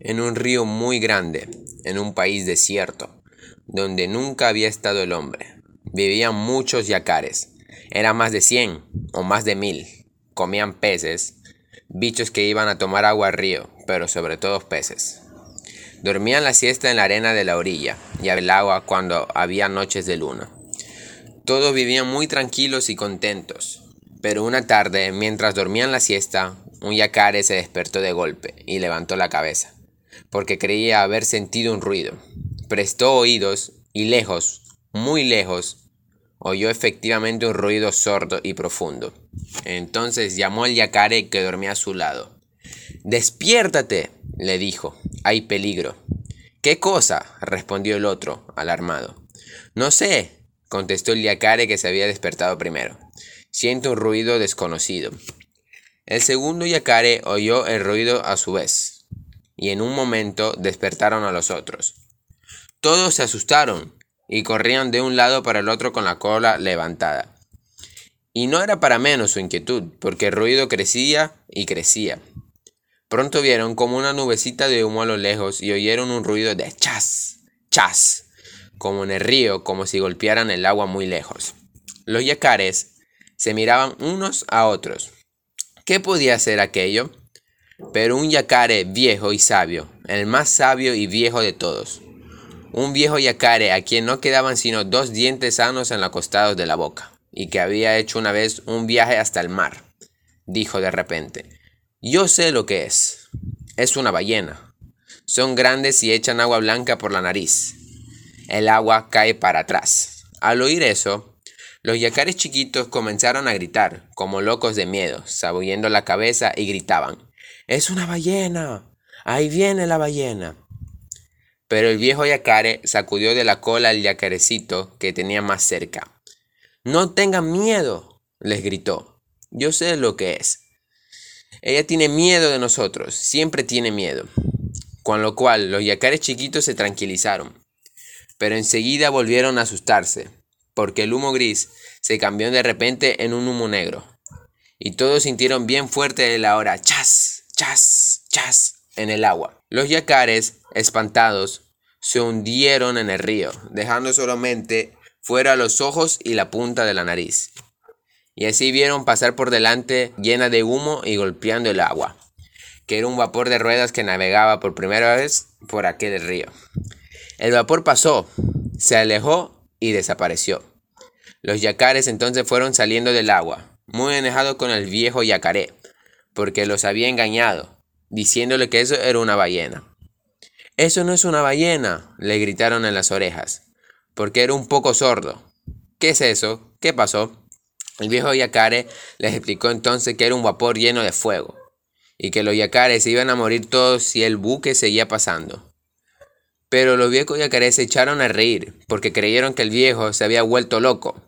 en un río muy grande, en un país desierto, donde nunca había estado el hombre. Vivían muchos yacares, eran más de cien o más de mil. Comían peces, bichos que iban a tomar agua al río, pero sobre todo peces. Dormían la siesta en la arena de la orilla y al agua cuando había noches de luna. Todos vivían muy tranquilos y contentos, pero una tarde, mientras dormían la siesta, un yacare se despertó de golpe y levantó la cabeza porque creía haber sentido un ruido. Prestó oídos y lejos, muy lejos, oyó efectivamente un ruido sordo y profundo. Entonces llamó al yacare que dormía a su lado. Despiértate, le dijo, hay peligro. ¿Qué cosa? respondió el otro, alarmado. No sé, contestó el yacare que se había despertado primero. Siento un ruido desconocido. El segundo yacare oyó el ruido a su vez y en un momento despertaron a los otros. Todos se asustaron y corrían de un lado para el otro con la cola levantada. Y no era para menos su inquietud, porque el ruido crecía y crecía. Pronto vieron como una nubecita de humo a lo lejos y oyeron un ruido de chas, chas, como en el río, como si golpearan el agua muy lejos. Los yacares se miraban unos a otros. ¿Qué podía ser aquello? Pero un yacare viejo y sabio, el más sabio y viejo de todos. Un viejo yacare a quien no quedaban sino dos dientes sanos en los costados de la boca, y que había hecho una vez un viaje hasta el mar. Dijo de repente, Yo sé lo que es. Es una ballena. Son grandes y echan agua blanca por la nariz. El agua cae para atrás. Al oír eso, los yacares chiquitos comenzaron a gritar, como locos de miedo, sabullendo la cabeza y gritaban, es una ballena. Ahí viene la ballena. Pero el viejo yacare sacudió de la cola al yacarecito que tenía más cerca. No tengan miedo, les gritó. Yo sé lo que es. Ella tiene miedo de nosotros, siempre tiene miedo. Con lo cual los yacares chiquitos se tranquilizaron. Pero enseguida volvieron a asustarse, porque el humo gris se cambió de repente en un humo negro. Y todos sintieron bien fuerte la hora chas, chas, chas en el agua. Los yacares, espantados, se hundieron en el río, dejando solamente fuera los ojos y la punta de la nariz. Y así vieron pasar por delante llena de humo y golpeando el agua, que era un vapor de ruedas que navegaba por primera vez por aquel río. El vapor pasó, se alejó y desapareció. Los yacares entonces fueron saliendo del agua, muy enojados con el viejo yacaré, porque los había engañado, diciéndole que eso era una ballena. Eso no es una ballena, le gritaron en las orejas, porque era un poco sordo. ¿Qué es eso? ¿Qué pasó? El viejo yacare les explicó entonces que era un vapor lleno de fuego, y que los yacares iban a morir todos si el buque seguía pasando. Pero los viejos yacares se echaron a reír, porque creyeron que el viejo se había vuelto loco,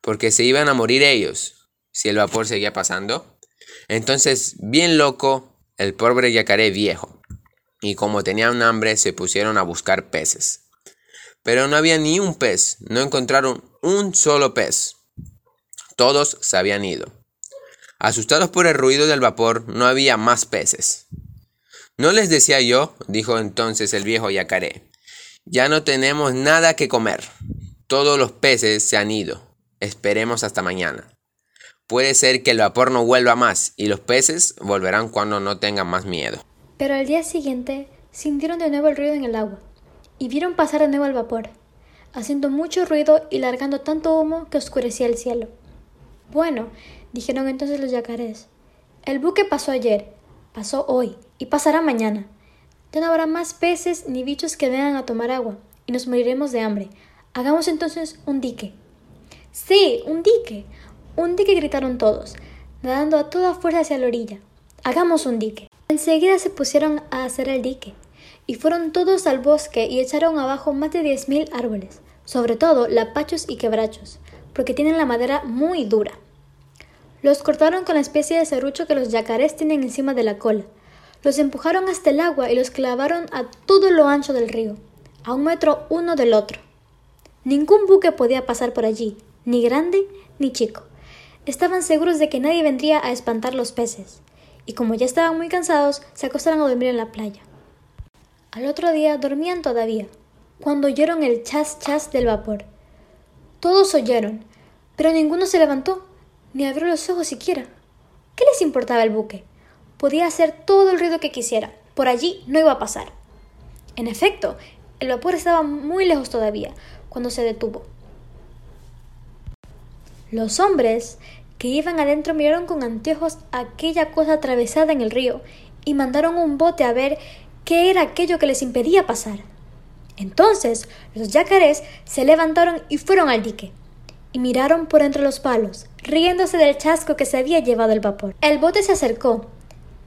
porque se iban a morir ellos si el vapor seguía pasando. Entonces, bien loco, el pobre yacaré viejo, y como tenían hambre, se pusieron a buscar peces. Pero no había ni un pez, no encontraron un solo pez. Todos se habían ido. Asustados por el ruido del vapor, no había más peces. No les decía yo, dijo entonces el viejo yacaré, ya no tenemos nada que comer. Todos los peces se han ido. Esperemos hasta mañana. Puede ser que el vapor no vuelva más y los peces volverán cuando no tengan más miedo. Pero al día siguiente sintieron de nuevo el ruido en el agua y vieron pasar de nuevo el vapor, haciendo mucho ruido y largando tanto humo que oscurecía el cielo. Bueno, dijeron entonces los yacarés, el buque pasó ayer, pasó hoy y pasará mañana. Ya no habrá más peces ni bichos que vengan a tomar agua y nos moriremos de hambre. Hagamos entonces un dique. Sí, un dique, un dique gritaron todos, nadando a toda fuerza hacia la orilla. Hagamos un dique. Enseguida se pusieron a hacer el dique, y fueron todos al bosque y echaron abajo más de diez mil árboles, sobre todo lapachos y quebrachos, porque tienen la madera muy dura. Los cortaron con la especie de serrucho que los yacarés tienen encima de la cola. Los empujaron hasta el agua y los clavaron a todo lo ancho del río, a un metro uno del otro. Ningún buque podía pasar por allí, ni grande ni chico. Estaban seguros de que nadie vendría a espantar los peces, y como ya estaban muy cansados, se acostaron a dormir en la playa. Al otro día dormían todavía, cuando oyeron el chas chas del vapor. Todos oyeron, pero ninguno se levantó, ni abrió los ojos siquiera. ¿Qué les importaba el buque? Podía hacer todo el ruido que quisiera, por allí no iba a pasar. En efecto, el vapor estaba muy lejos todavía, cuando se detuvo. Los hombres que iban adentro miraron con anteojos aquella cosa atravesada en el río y mandaron un bote a ver qué era aquello que les impedía pasar. Entonces los yacarés se levantaron y fueron al dique, y miraron por entre los palos, riéndose del chasco que se había llevado el vapor. El bote se acercó,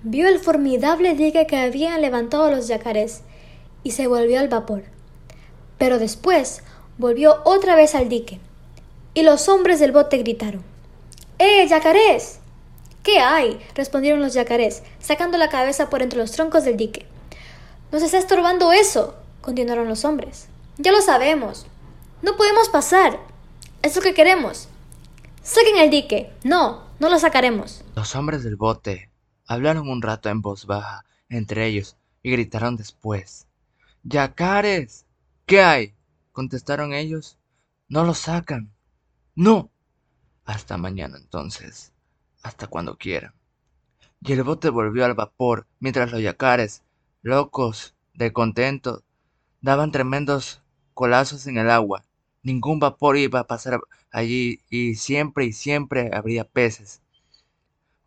vio el formidable dique que habían levantado los yacarés, y se volvió al vapor. Pero después volvió otra vez al dique, y los hombres del bote gritaron ¡Eh, yacarés! ¿Qué hay? respondieron los yacarés, sacando la cabeza por entre los troncos del dique. Nos está estorbando eso, continuaron los hombres. Ya lo sabemos. No podemos pasar. Es lo que queremos. Saquen el dique. No, no lo sacaremos. Los hombres del bote hablaron un rato en voz baja entre ellos y gritaron después. Yacares. ¿Qué hay? contestaron ellos. No lo sacan. No, hasta mañana entonces, hasta cuando quieran. Y el bote volvió al vapor, mientras los yacares, locos de contento, daban tremendos colazos en el agua. Ningún vapor iba a pasar allí y siempre y siempre habría peces.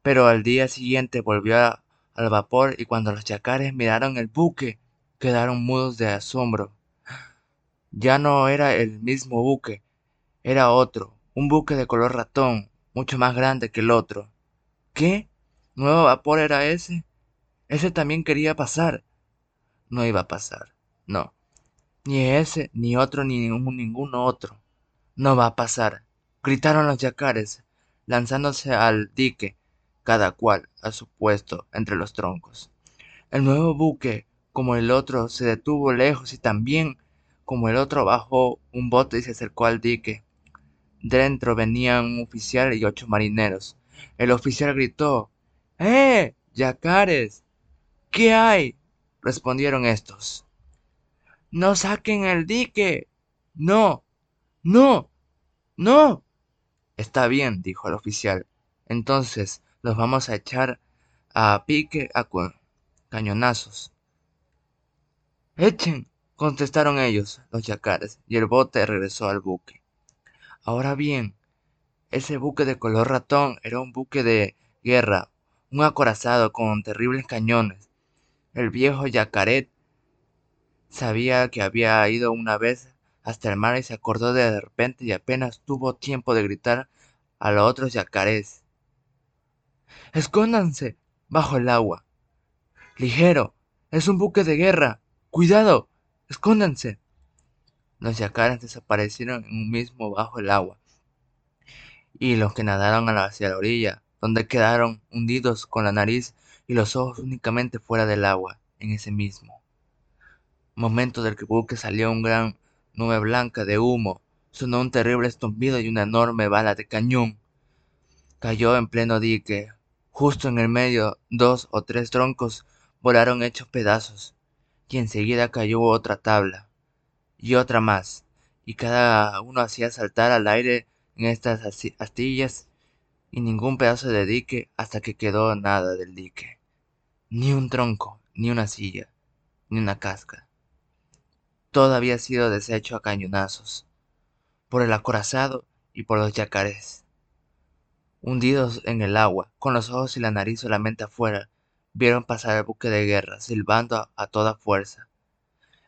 Pero al día siguiente volvió al vapor y cuando los yacares miraron el buque, quedaron mudos de asombro. Ya no era el mismo buque, era otro, un buque de color ratón, mucho más grande que el otro. ¿Qué? ¿Nuevo vapor era ese? Ese también quería pasar. No iba a pasar, no. Ni ese, ni otro, ni ningún, otro. No va a pasar. Gritaron los yacares, lanzándose al dique, cada cual a su puesto entre los troncos. El nuevo buque, como el otro, se detuvo lejos y también, como el otro, bajó un bote y se acercó al dique. Dentro venían un oficial y ocho marineros. El oficial gritó ¡Eh! Yacares. ¿Qué hay? respondieron estos. No saquen el dique. No. No. No. Está bien, dijo el oficial. Entonces los vamos a echar a pique a cañonazos. Echen, contestaron ellos, los yacares, y el bote regresó al buque. Ahora bien, ese buque de color ratón era un buque de guerra, un acorazado con terribles cañones. El viejo Yacaret sabía que había ido una vez hasta el mar y se acordó de, repente y apenas tuvo tiempo de gritar a los otros yacarés. Escóndanse bajo el agua. Ligero, es un buque de guerra. Cuidado, escóndanse. Los yacares desaparecieron en un mismo bajo el agua, y los que nadaron hacia la orilla, donde quedaron hundidos con la nariz y los ojos únicamente fuera del agua, en ese mismo momento del que buque salió una gran nube blanca de humo, sonó un terrible estompido y una enorme bala de cañón. Cayó en pleno dique. Justo en el medio, dos o tres troncos volaron hechos pedazos, y enseguida cayó otra tabla y otra más, y cada uno hacía saltar al aire en estas astillas y ningún pedazo de dique hasta que quedó nada del dique. Ni un tronco, ni una silla, ni una casca. Todo había sido deshecho a cañonazos, por el acorazado y por los yacarés. Hundidos en el agua, con los ojos y la nariz solamente afuera, vieron pasar el buque de guerra, silbando a, a toda fuerza.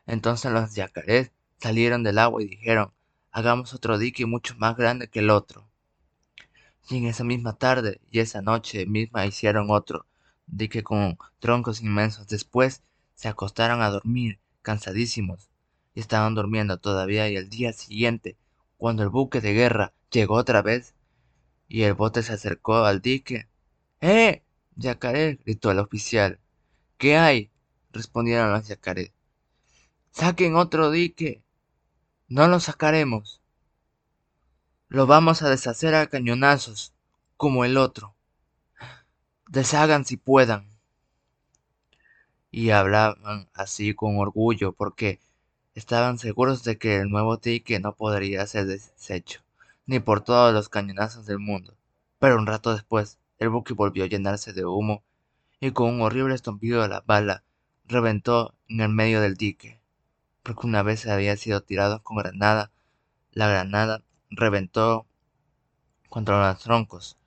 Entonces los yacarés salieron del agua y dijeron, hagamos otro dique mucho más grande que el otro. Y en esa misma tarde y esa noche misma hicieron otro dique con troncos inmensos. Después se acostaron a dormir, cansadísimos, y estaban durmiendo todavía y el día siguiente, cuando el buque de guerra llegó otra vez y el bote se acercó al dique. ¡Eh! Yacaré, gritó el oficial. ¿Qué hay? respondieron los yacarés. Saquen otro dique. No lo sacaremos. Lo vamos a deshacer a cañonazos, como el otro. Deshagan si puedan. y hablaban así con orgullo porque estaban seguros de que el nuevo dique no podría ser deshecho, ni por todos los cañonazos del mundo. Pero un rato después, el buque volvió a llenarse de humo y con un horrible estampido de la bala reventó en el medio del dique, porque una vez había sido tirado con granada, la granada reventó contra los troncos,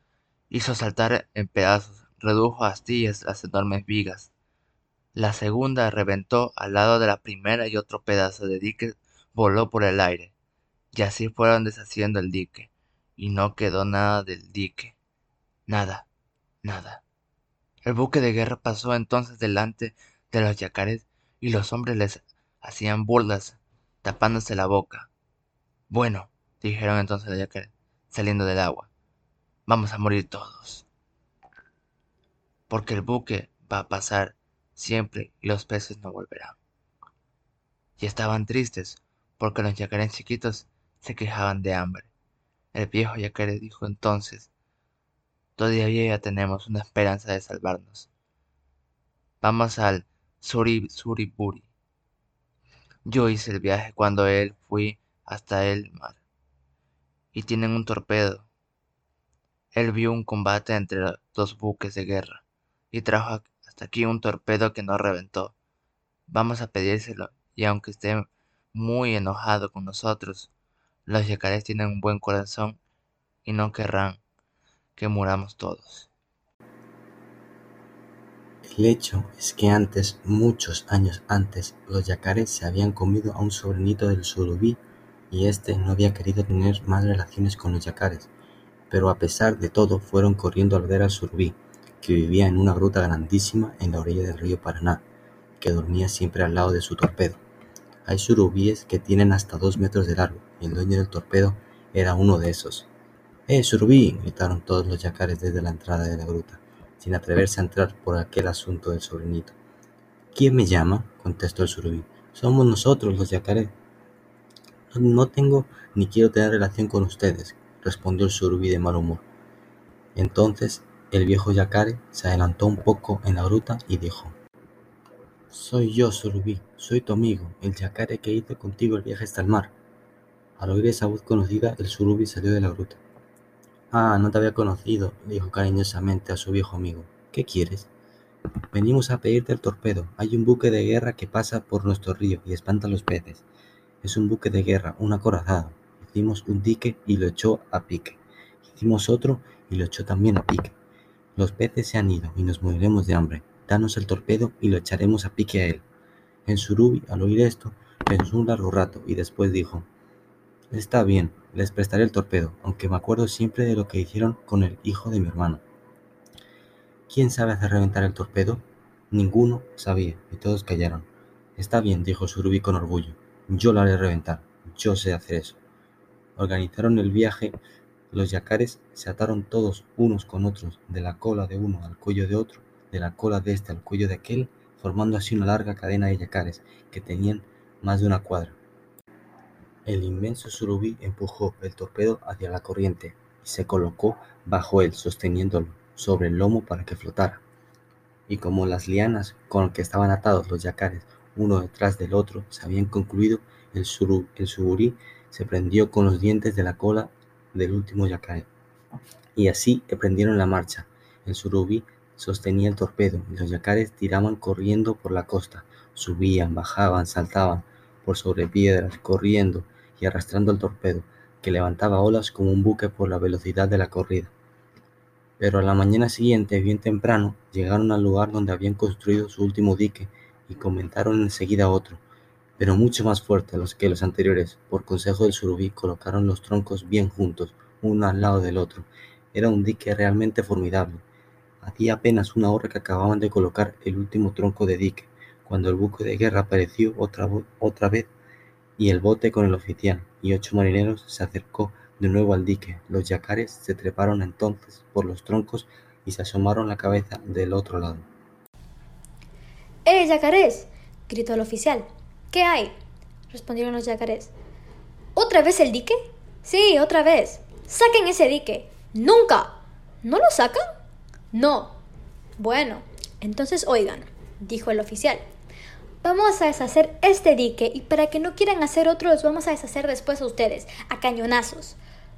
hizo saltar en pedazos, redujo a astillas las enormes vigas, la segunda reventó al lado de la primera y otro pedazo de dique voló por el aire. Y así fueron deshaciendo el dique, y no quedó nada del dique. Nada, nada. El buque de guerra pasó entonces delante de los yacares y los hombres les hacían burlas, tapándose la boca. Bueno, dijeron entonces los yacares, saliendo del agua, vamos a morir todos. Porque el buque va a pasar siempre y los peces no volverán. Y estaban tristes porque los yacarés chiquitos se quejaban de hambre. El viejo yacaré dijo entonces, todavía ya tenemos una esperanza de salvarnos. Vamos al Suri Suriburi. Yo hice el viaje cuando él fui hasta el mar. Y tienen un torpedo. Él vio un combate entre dos buques de guerra y trajo hasta aquí un torpedo que no reventó. Vamos a pedírselo, y aunque esté muy enojado con nosotros, los yacarés tienen un buen corazón y no querrán que muramos todos. El hecho es que antes, muchos años antes, los yacarés se habían comido a un sobrinito del surubí y este no había querido tener más relaciones con los yacarés, pero a pesar de todo fueron corriendo al ver al surubí que vivía en una gruta grandísima en la orilla del río Paraná, que dormía siempre al lado de su torpedo. Hay surubíes que tienen hasta dos metros de largo, y el dueño del torpedo era uno de esos. ¡Eh, surubí! gritaron todos los yacares desde la entrada de la gruta, sin atreverse a entrar por aquel asunto del sobrinito. ¿Quién me llama? contestó el surubí. Somos nosotros, los yacarés. No tengo ni quiero tener relación con ustedes, respondió el surubí de mal humor. Entonces el viejo yacare se adelantó un poco en la gruta y dijo: Soy yo, Surubí, soy tu amigo, el yacare que hice contigo el viaje hasta el mar. Al oír esa voz conocida, el Surubí salió de la gruta. Ah, no te había conocido, dijo cariñosamente a su viejo amigo. ¿Qué quieres? Venimos a pedirte el torpedo. Hay un buque de guerra que pasa por nuestro río y espanta a los peces. Es un buque de guerra, un acorazado. Hicimos un dique y lo echó a pique. Hicimos otro y lo echó también a pique. Los peces se han ido y nos moriremos de hambre. Danos el torpedo y lo echaremos a pique a él. En Surubi, al oír esto, pensó un largo rato y después dijo: Está bien, les prestaré el torpedo, aunque me acuerdo siempre de lo que hicieron con el hijo de mi hermano. ¿Quién sabe hacer reventar el torpedo? Ninguno sabía, y todos callaron. Está bien, dijo Surubi con orgullo. Yo lo haré reventar. Yo sé hacer eso. Organizaron el viaje los yacares se ataron todos unos con otros, de la cola de uno al cuello de otro, de la cola de este al cuello de aquel, formando así una larga cadena de yacares, que tenían más de una cuadra. El inmenso surubí empujó el torpedo hacia la corriente y se colocó bajo él, sosteniéndolo sobre el lomo para que flotara. Y como las lianas con que estaban atados los yacares uno detrás del otro se habían concluido, el, el suburí se prendió con los dientes de la cola del último yacaré. Y así emprendieron la marcha. El surubí sostenía el torpedo y los yacares tiraban corriendo por la costa. Subían, bajaban, saltaban por sobre piedras, corriendo y arrastrando el torpedo, que levantaba olas como un buque por la velocidad de la corrida. Pero a la mañana siguiente, bien temprano, llegaron al lugar donde habían construido su último dique y comenzaron enseguida otro, pero mucho más fuerte los que los anteriores. Por consejo del surubí colocaron los troncos bien juntos, uno al lado del otro. Era un dique realmente formidable. Hacía apenas una hora que acababan de colocar el último tronco de dique, cuando el buque de guerra apareció otra vez y el bote con el oficial y ocho marineros se acercó de nuevo al dique. Los yacares se treparon entonces por los troncos y se asomaron la cabeza del otro lado. ¡Eh, yacarés! gritó el oficial. ¿Qué hay? respondieron los yacarés. ¿Otra vez el dique? Sí, otra vez. Saquen ese dique. Nunca. ¿No lo sacan? No. Bueno, entonces oigan. dijo el oficial. Vamos a deshacer este dique y para que no quieran hacer otro los vamos a deshacer después a ustedes, a cañonazos.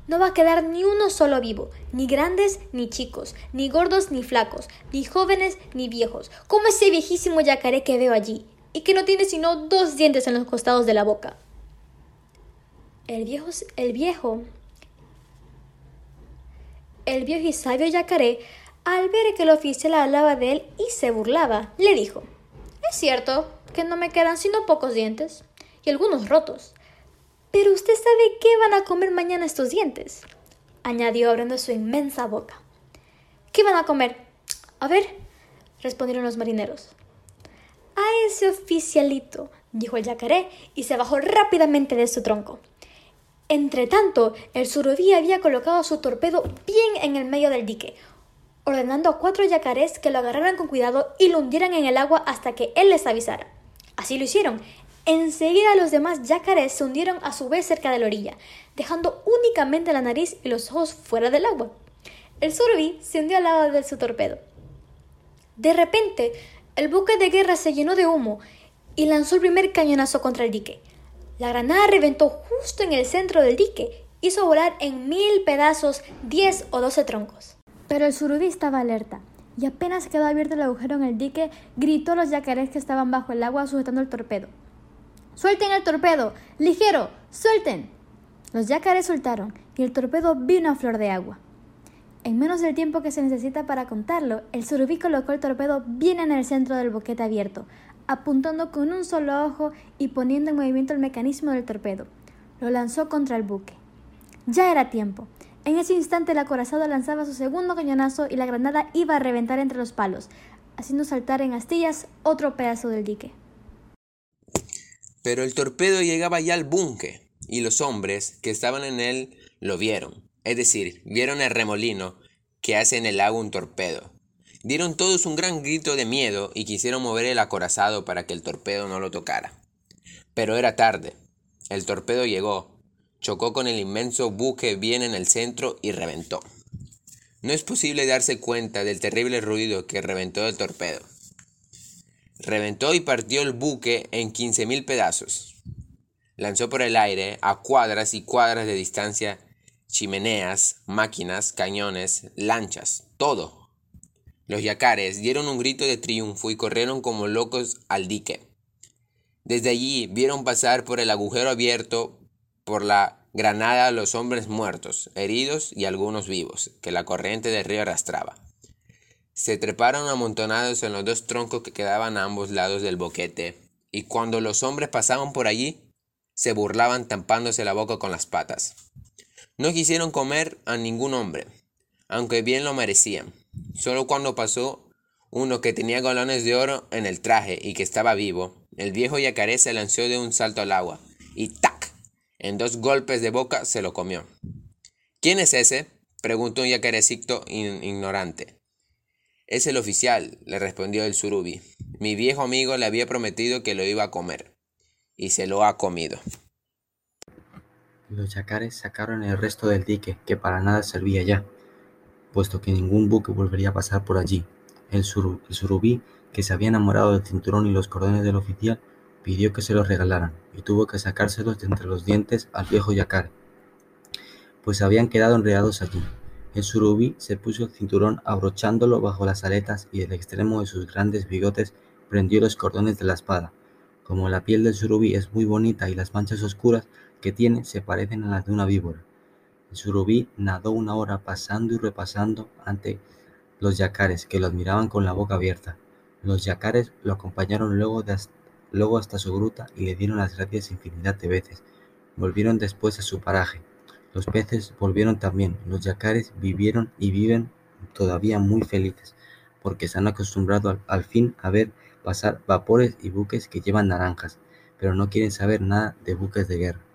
No va a quedar ni uno solo vivo, ni grandes ni chicos, ni gordos ni flacos, ni jóvenes ni viejos, como ese viejísimo yacaré que veo allí, y que no tiene sino dos dientes en los costados de la boca. El viejo, el viejo, el viejo y sabio yacaré, al ver que el oficial hablaba de él y se burlaba, le dijo, Es cierto, que no me quedan sino pocos dientes y algunos rotos. Pero usted sabe qué van a comer mañana estos dientes, añadió abriendo su inmensa boca. ¿Qué van a comer? A ver, respondieron los marineros. A ese oficialito, dijo el yacaré, y se bajó rápidamente de su tronco. Entretanto, el surubí había colocado su torpedo bien en el medio del dique, ordenando a cuatro yacarés que lo agarraran con cuidado y lo hundieran en el agua hasta que él les avisara. Así lo hicieron. Enseguida los demás yacarés se hundieron a su vez cerca de la orilla, dejando únicamente la nariz y los ojos fuera del agua. El surubí se hundió al lado de su torpedo. De repente, el buque de guerra se llenó de humo y lanzó el primer cañonazo contra el dique. La granada reventó justo en el centro del dique, hizo volar en mil pedazos diez o doce troncos. Pero el surubí estaba alerta y apenas quedó abierto el agujero en el dique, gritó a los yacarés que estaban bajo el agua sujetando el torpedo. ¡Suelten el torpedo! ¡Ligero! ¡Suelten! Los yacarés soltaron y el torpedo vino a flor de agua. En menos del tiempo que se necesita para contarlo, el surubí colocó el torpedo bien en el centro del boquete abierto, apuntando con un solo ojo y poniendo en movimiento el mecanismo del torpedo. Lo lanzó contra el buque. Ya era tiempo. En ese instante el acorazado lanzaba su segundo cañonazo y la granada iba a reventar entre los palos, haciendo saltar en astillas otro pedazo del dique. Pero el torpedo llegaba ya al búnker, y los hombres que estaban en él lo vieron, es decir, vieron el remolino que hace en el agua un torpedo. Dieron todos un gran grito de miedo y quisieron mover el acorazado para que el torpedo no lo tocara. Pero era tarde. El torpedo llegó, Chocó con el inmenso buque bien en el centro y reventó. No es posible darse cuenta del terrible ruido que reventó el torpedo. Reventó y partió el buque en quince mil pedazos. Lanzó por el aire, a cuadras y cuadras de distancia, chimeneas, máquinas, cañones, lanchas, todo. Los yacares dieron un grito de triunfo y corrieron como locos al dique. Desde allí vieron pasar por el agujero abierto por la granada los hombres muertos, heridos y algunos vivos, que la corriente del río arrastraba. Se treparon amontonados en los dos troncos que quedaban a ambos lados del boquete, y cuando los hombres pasaban por allí, se burlaban tampándose la boca con las patas. No quisieron comer a ningún hombre, aunque bien lo merecían. Solo cuando pasó uno que tenía galones de oro en el traje y que estaba vivo, el viejo yacaré se lanzó de un salto al agua, y ¡tac! En dos golpes de boca se lo comió. ¿Quién es ese? preguntó un yacarecito ignorante. Es el oficial, le respondió el surubi. Mi viejo amigo le había prometido que lo iba a comer. Y se lo ha comido. Los yacares sacaron el resto del dique, que para nada servía ya, puesto que ningún buque volvería a pasar por allí. El surubí, que se había enamorado del cinturón y los cordones del oficial, pidió que se los regalaran, y tuvo que sacárselos de entre los dientes al viejo yacar, pues habían quedado enredados allí. El surubí se puso el cinturón abrochándolo bajo las aletas y el extremo de sus grandes bigotes prendió los cordones de la espada. Como la piel del surubí es muy bonita y las manchas oscuras que tiene se parecen a las de una víbora. El surubí nadó una hora pasando y repasando ante los yacares que lo admiraban con la boca abierta. Los yacares lo acompañaron luego de luego hasta su gruta y le dieron las gracias infinidad de veces. Volvieron después a su paraje. Los peces volvieron también. Los yacares vivieron y viven todavía muy felices, porque se han acostumbrado al, al fin a ver pasar vapores y buques que llevan naranjas, pero no quieren saber nada de buques de guerra.